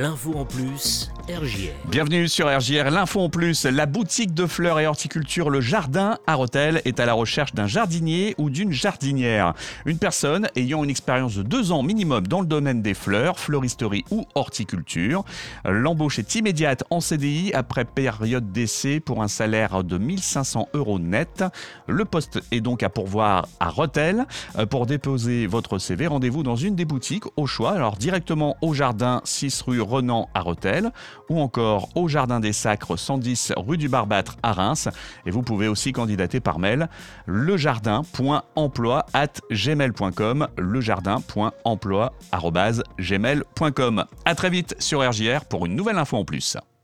L'info en plus, Bienvenue sur RJR, l'info en plus. La boutique de fleurs et horticulture Le Jardin à Rotel est à la recherche d'un jardinier ou d'une jardinière. Une personne ayant une expérience de deux ans minimum dans le domaine des fleurs, fleuristerie ou horticulture. L'embauche est immédiate en CDI après période d'essai pour un salaire de 1500 euros net. Le poste est donc à pourvoir à Rotel. Euh, Pour déposer votre CV, rendez-vous dans une des boutiques au choix. Alors directement au jardin 6 rue Renan à Rotel ou encore au Jardin des Sacres 110 rue du Barbâtre à Reims. Et vous pouvez aussi candidater par mail lejardin.emploi at gmail.com lejardin.emploi arobase gmail.com. À très vite sur RJR pour une nouvelle info en plus.